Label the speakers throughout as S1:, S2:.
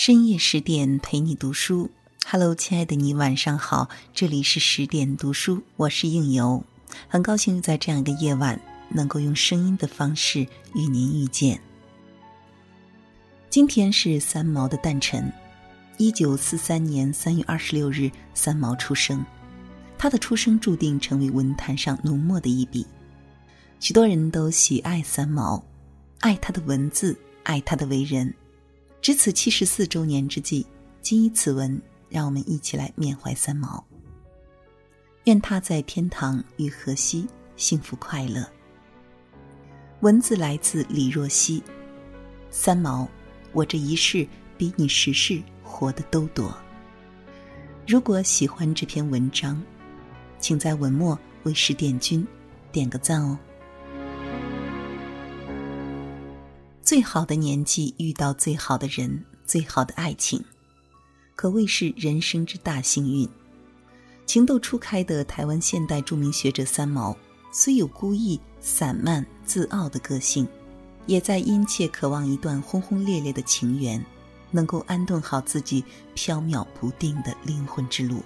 S1: 深夜十点陪你读书，Hello，亲爱的你，晚上好，这里是十点读书，我是应由，很高兴在这样一个夜晚，能够用声音的方式与您遇见。今天是三毛的诞辰，一九四三年三月二十六日，三毛出生，他的出生注定成为文坛上浓墨的一笔，许多人都喜爱三毛，爱他的文字，爱他的为人。值此七十四周年之际，谨以此文，让我们一起来缅怀三毛。愿他在天堂与荷西幸福快乐。文字来自李若曦。三毛，我这一世比你十世活得都多。如果喜欢这篇文章，请在文末为十点君点个赞哦。最好的年纪遇到最好的人，最好的爱情，可谓是人生之大幸运。情窦初开的台湾现代著名学者三毛，虽有孤意、散漫、自傲的个性，也在殷切渴望一段轰轰烈烈的情缘，能够安顿好自己飘渺不定的灵魂之路。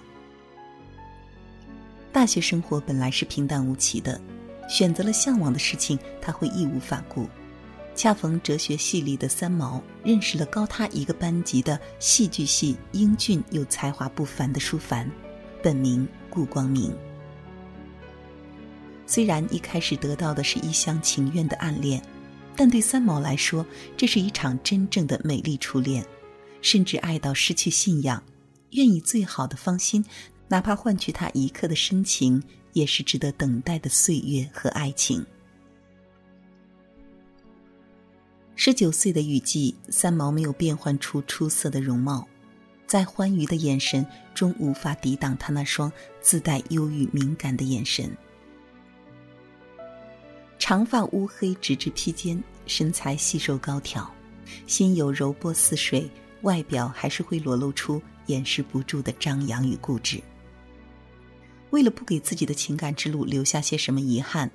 S1: 大学生活本来是平淡无奇的，选择了向往的事情，他会义无反顾。恰逢哲学系里的三毛认识了高他一个班级的戏剧系英俊又才华不凡的舒凡，本名顾光明。虽然一开始得到的是一厢情愿的暗恋，但对三毛来说，这是一场真正的美丽初恋，甚至爱到失去信仰，愿以最好的芳心，哪怕换取他一刻的深情，也是值得等待的岁月和爱情。十九岁的雨季，三毛没有变换出出色的容貌，在欢愉的眼神终无法抵挡他那双自带忧郁敏感的眼神。长发乌黑直至披肩，身材细瘦高挑，心有柔波似水，外表还是会裸露出掩饰不住的张扬与固执。为了不给自己的情感之路留下些什么遗憾，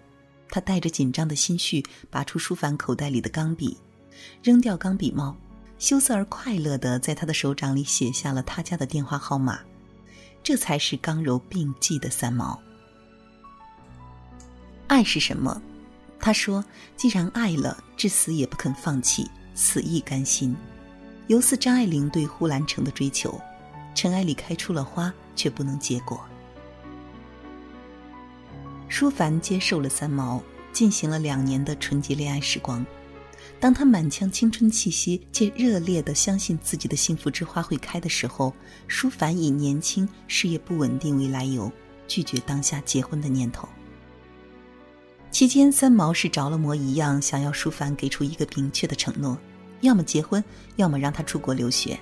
S1: 他带着紧张的心绪，拔出书凡口袋里的钢笔。扔掉钢笔帽，羞涩而快乐的在他的手掌里写下了他家的电话号码，这才是刚柔并济的三毛。爱是什么？他说：“既然爱了，至死也不肯放弃，死亦甘心。”犹似张爱玲对呼兰城的追求：“尘埃里开出了花，却不能结果。”舒凡接受了三毛，进行了两年的纯洁恋爱时光。当他满腔青春气息且热烈的相信自己的幸福之花会开的时候，舒凡以年轻、事业不稳定为来由，拒绝当下结婚的念头。期间，三毛是着了魔一样，想要舒凡给出一个明确的承诺：要么结婚，要么让他出国留学。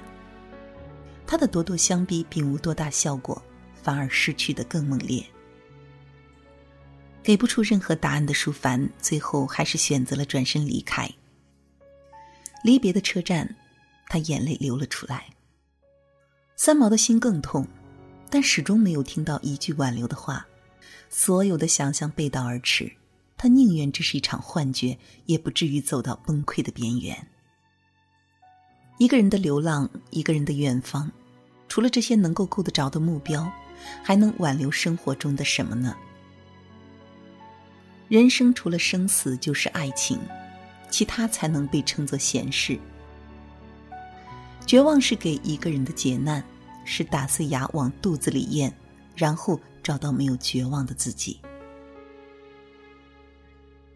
S1: 他的咄咄相逼并无多大效果，反而失去的更猛烈。给不出任何答案的舒凡，最后还是选择了转身离开。离别的车站，他眼泪流了出来。三毛的心更痛，但始终没有听到一句挽留的话。所有的想象背道而驰，他宁愿这是一场幻觉，也不至于走到崩溃的边缘。一个人的流浪，一个人的远方，除了这些能够够得着的目标，还能挽留生活中的什么呢？人生除了生死，就是爱情。其他才能被称作闲事。绝望是给一个人的劫难，是打碎牙往肚子里咽，然后找到没有绝望的自己。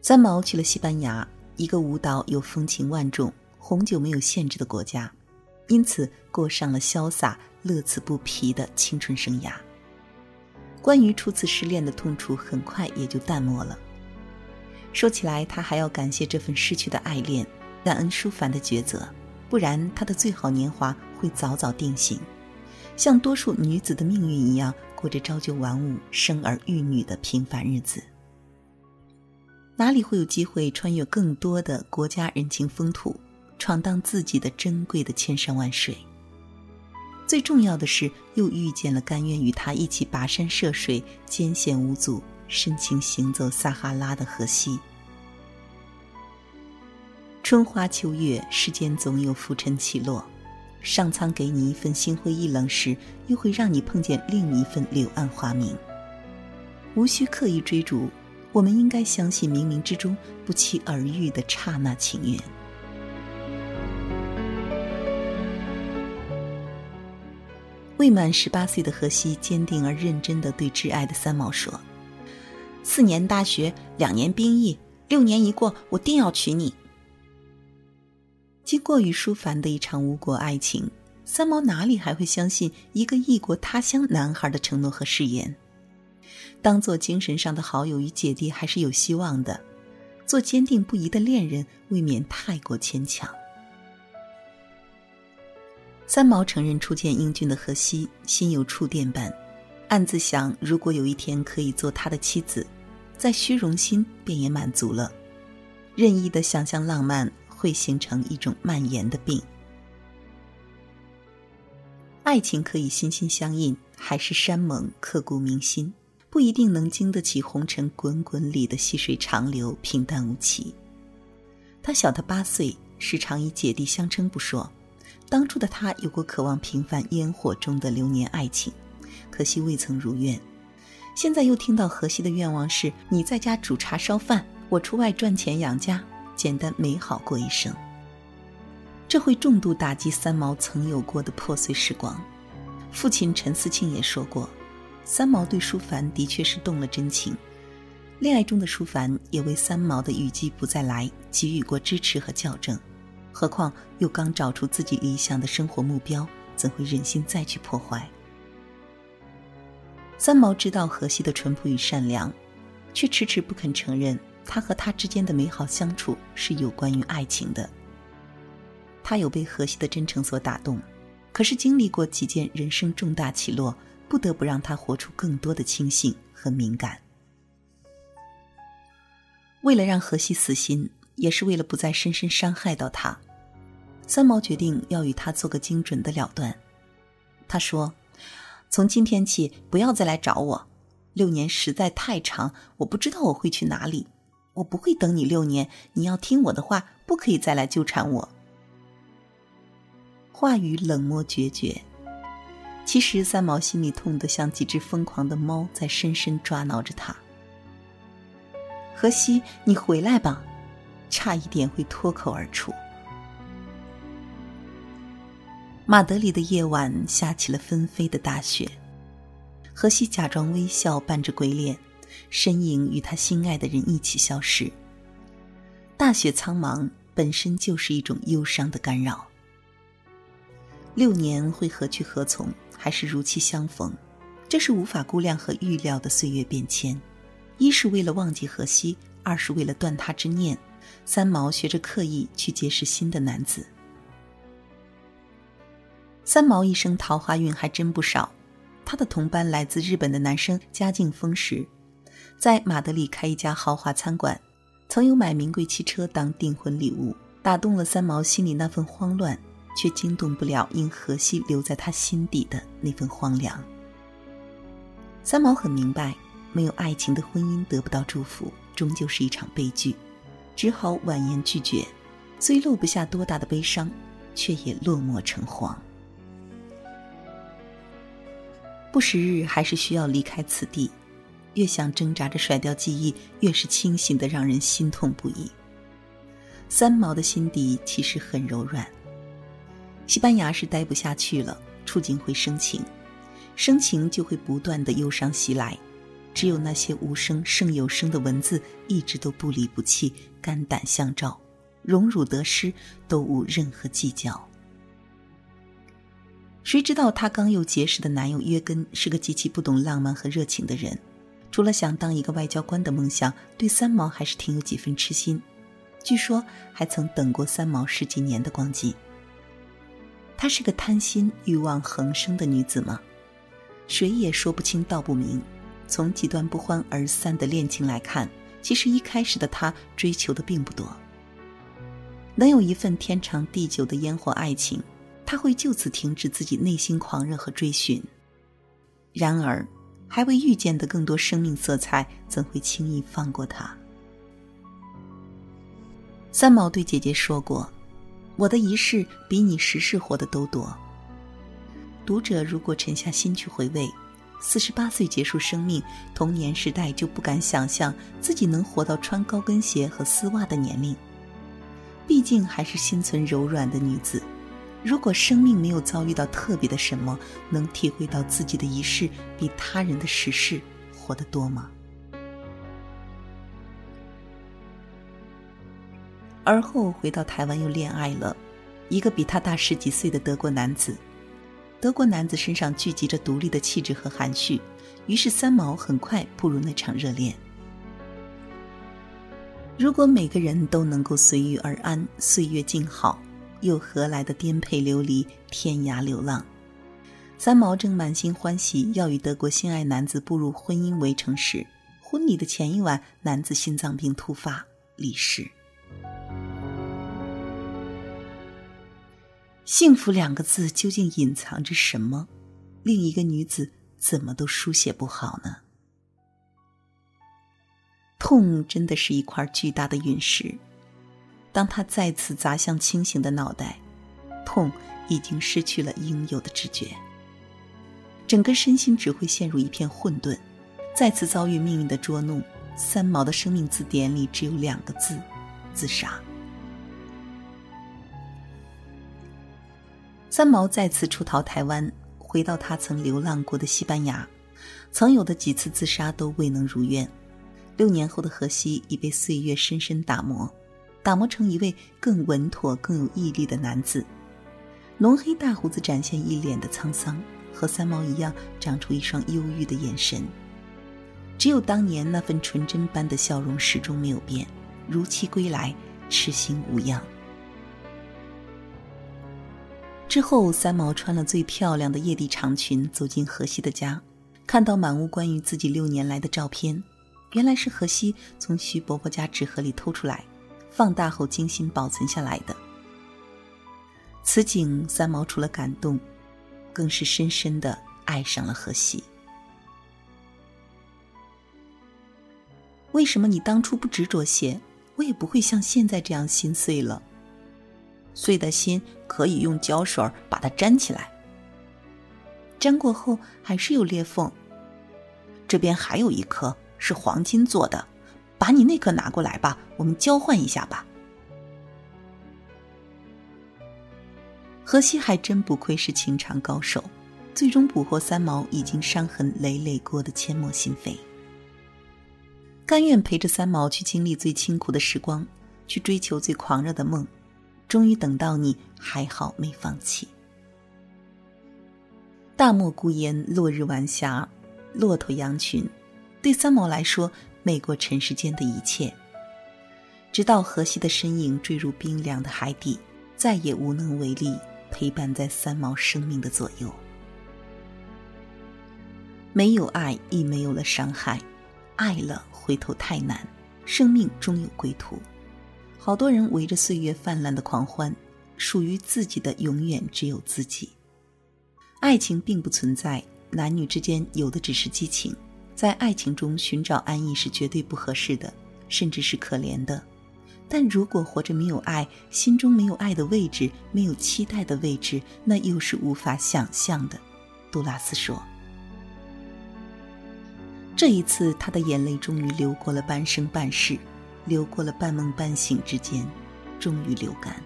S1: 三毛去了西班牙，一个舞蹈有风情万种、红酒没有限制的国家，因此过上了潇洒、乐此不疲的青春生涯。关于初次失恋的痛楚，很快也就淡漠了。说起来，他还要感谢这份失去的爱恋，感恩舒凡的抉择，不然他的最好年华会早早定型，像多数女子的命运一样，过着朝九晚五、生儿育女的平凡日子。哪里会有机会穿越更多的国家人情风土，闯荡自己的珍贵的千山万水？最重要的是，又遇见了甘愿与他一起跋山涉水、艰险无阻。深情行走撒哈拉的河西，春花秋月，世间总有浮沉起落。上苍给你一份心灰意冷时，又会让你碰见另一份柳暗花明。无需刻意追逐，我们应该相信冥冥之中不期而遇的刹那情缘。未满十八岁的荷西坚定而认真的对挚爱的三毛说：“四年大学，两年兵役，六年一过，我定要娶你。”经过与舒凡的一场无果爱情，三毛哪里还会相信一个异国他乡男孩的承诺和誓言？当做精神上的好友与姐弟还是有希望的，做坚定不移的恋人未免太过牵强。三毛承认初见英俊的荷西，心有触电般，暗自想：如果有一天可以做他的妻子，在虚荣心便也满足了。任意的想象浪漫会形成一种蔓延的病。爱情可以心心相印，海誓山盟刻骨铭心，不一定能经得起红尘滚滚里的细水长流，平淡无奇。他小他八岁，时常以姐弟相称不说。当初的他有过渴望平凡烟火中的流年爱情，可惜未曾如愿。现在又听到荷西的愿望是：你在家煮茶烧饭，我出外赚钱养家，简单美好过一生。这会重度打击三毛曾有过的破碎时光。父亲陈思庆也说过，三毛对舒凡的确是动了真情。恋爱中的舒凡也为三毛的雨季不再来给予过支持和校正。何况又刚找出自己理想的生活目标，怎会忍心再去破坏？三毛知道荷西的淳朴与善良，却迟迟不肯承认他和他之间的美好相处是有关于爱情的。他有被荷西的真诚所打动，可是经历过几件人生重大起落，不得不让他活出更多的清醒和敏感。为了让荷西死心。也是为了不再深深伤害到他，三毛决定要与他做个精准的了断。他说：“从今天起，不要再来找我。六年实在太长，我不知道我会去哪里。我不会等你六年，你要听我的话，不可以再来纠缠我。”话语冷漠决绝，其实三毛心里痛得像几只疯狂的猫在深深抓挠着他。荷西，你回来吧。差一点会脱口而出。马德里的夜晚下起了纷飞的大雪，荷西假装微笑，扮着鬼脸，身影与他心爱的人一起消失。大雪苍茫本身就是一种忧伤的干扰。六年会何去何从？还是如期相逢？这是无法估量和预料的岁月变迁。一是为了忘记荷西，二是为了断他之念。三毛学着刻意去结识新的男子。三毛一生桃花运还真不少，他的同班来自日本的男生家境丰实，在马德里开一家豪华餐馆，曾有买名贵汽车当订婚礼物，打动了三毛心里那份慌乱，却惊动不了因荷西留在他心底的那份荒凉。三毛很明白，没有爱情的婚姻得不到祝福，终究是一场悲剧。只好婉言拒绝，虽落不下多大的悲伤，却也落寞成荒。不时日还是需要离开此地，越想挣扎着甩掉记忆，越是清醒的让人心痛不已。三毛的心底其实很柔软，西班牙是待不下去了，触景会生情，生情就会不断的忧伤袭来。只有那些无声胜有声的文字，一直都不离不弃，肝胆相照，荣辱得失都无任何计较。谁知道她刚又结识的男友约根是个极其不懂浪漫和热情的人，除了想当一个外交官的梦想，对三毛还是挺有几分痴心。据说还曾等过三毛十几年的光景。她是个贪心欲望横生的女子吗？谁也说不清道不明。从几段不欢而散的恋情来看，其实一开始的她追求的并不多。能有一份天长地久的烟火爱情，他会就此停止自己内心狂热和追寻。然而，还未遇见的更多生命色彩，怎会轻易放过他？三毛对姐姐说过：“我的一世比你十世活得都多。读者如果沉下心去回味，四十八岁结束生命，童年时代就不敢想象自己能活到穿高跟鞋和丝袜的年龄。毕竟还是心存柔软的女子，如果生命没有遭遇到特别的什么，能体会到自己的一世比他人的十世活得多吗？而后回到台湾又恋爱了，一个比他大十几岁的德国男子。德国男子身上聚集着独立的气质和含蓄，于是三毛很快步入那场热恋。如果每个人都能够随遇而安，岁月静好，又何来的颠沛流离、天涯流浪？三毛正满心欢喜要与德国心爱男子步入婚姻围城时，婚礼的前一晚，男子心脏病突发离世。幸福两个字究竟隐藏着什么？另一个女子怎么都书写不好呢？痛真的是一块巨大的陨石，当他再次砸向清醒的脑袋，痛已经失去了应有的知觉，整个身心只会陷入一片混沌。再次遭遇命运的捉弄，三毛的生命字典里只有两个字：自杀。三毛再次出逃台湾，回到他曾流浪过的西班牙，曾有的几次自杀都未能如愿。六年后的荷西已被岁月深深打磨，打磨成一位更稳妥、更有毅力的男子。浓黑大胡子展现一脸的沧桑，和三毛一样，长出一双忧郁的眼神。只有当年那份纯真般的笑容始终没有变，如期归来，痴心无恙。之后，三毛穿了最漂亮的叶地长裙走进荷西的家，看到满屋关于自己六年来的照片，原来是荷西从徐伯伯家纸盒里偷出来，放大后精心保存下来的。此景，三毛除了感动，更是深深的爱上了荷西。为什么你当初不执着些，我也不会像现在这样心碎了。碎的心可以用胶水把它粘起来，粘过后还是有裂缝。这边还有一颗是黄金做的，把你那颗拿过来吧，我们交换一下吧。荷西还真不愧是情场高手，最终捕获三毛已经伤痕累累过的阡陌心扉，甘愿陪着三毛去经历最清苦的时光，去追求最狂热的梦。终于等到你，还好没放弃。大漠孤烟，落日晚霞，骆驼羊群，对三毛来说，美过尘世间的一切。直到荷西的身影坠入冰凉的海底，再也无能为力陪伴在三毛生命的左右。没有爱，亦没有了伤害。爱了，回头太难。生命终有归途。好多人围着岁月泛滥的狂欢，属于自己的永远只有自己。爱情并不存在，男女之间有的只是激情。在爱情中寻找安逸是绝对不合适的，甚至是可怜的。但如果活着没有爱，心中没有爱的位置，没有期待的位置，那又是无法想象的。杜拉斯说：“这一次，他的眼泪终于流过了半生半世。”流过了半梦半醒之间，终于流干。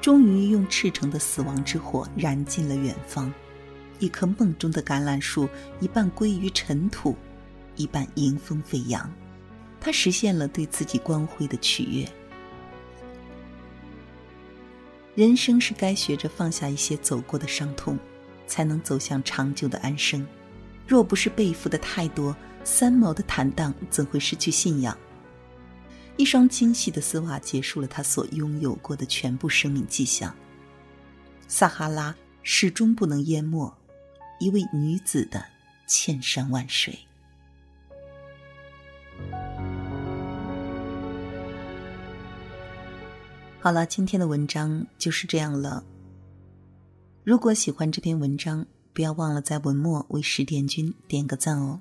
S1: 终于用赤诚的死亡之火燃尽了远方，一棵梦中的橄榄树，一半归于尘土，一半迎风飞扬。他实现了对自己光辉的取悦。人生是该学着放下一些走过的伤痛，才能走向长久的安生。若不是背负的太多，三毛的坦荡怎会失去信仰？一双精细的丝袜结束了他所拥有过的全部生命迹象。撒哈拉始终不能淹没一位女子的千山万水。好了，今天的文章就是这样了。如果喜欢这篇文章，不要忘了在文末为十点君点个赞哦。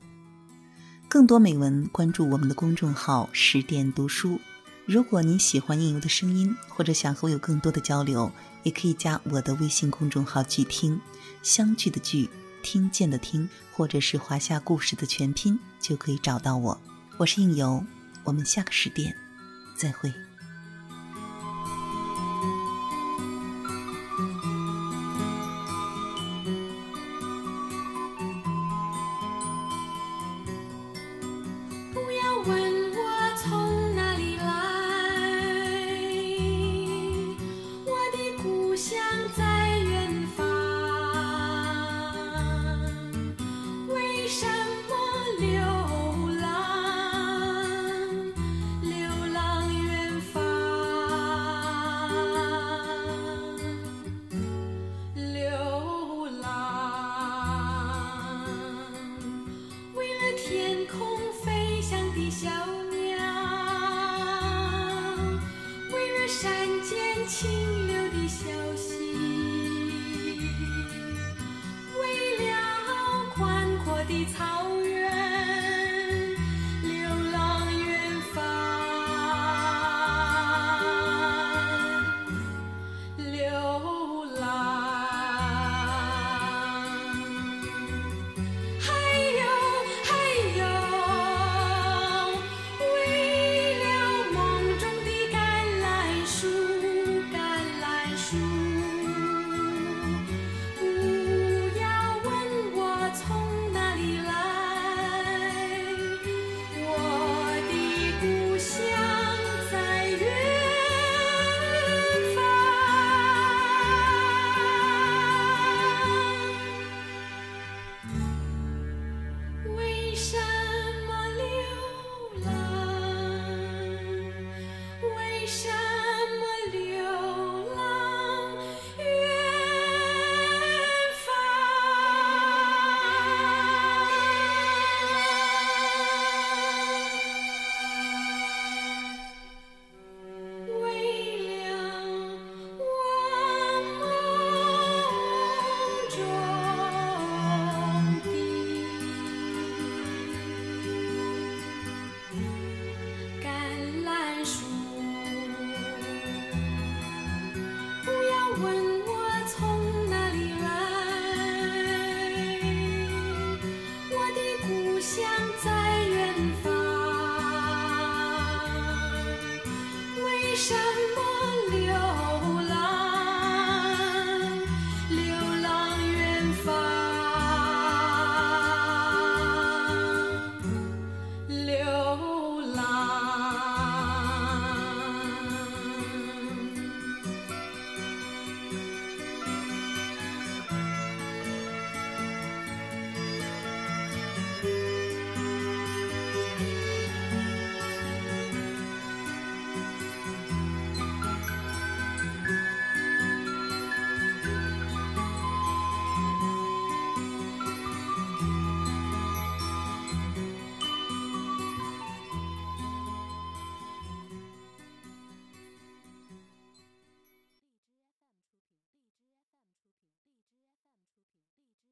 S1: 更多美文，关注我们的公众号“十点读书”，如果您喜欢应由的声音，或者想和我有更多的交流，也可以加我的微信公众号“剧听”，相聚的聚，听见的听，或者是华夏故事的全拼，就可以找到我。我是应由，我们下个十点再会。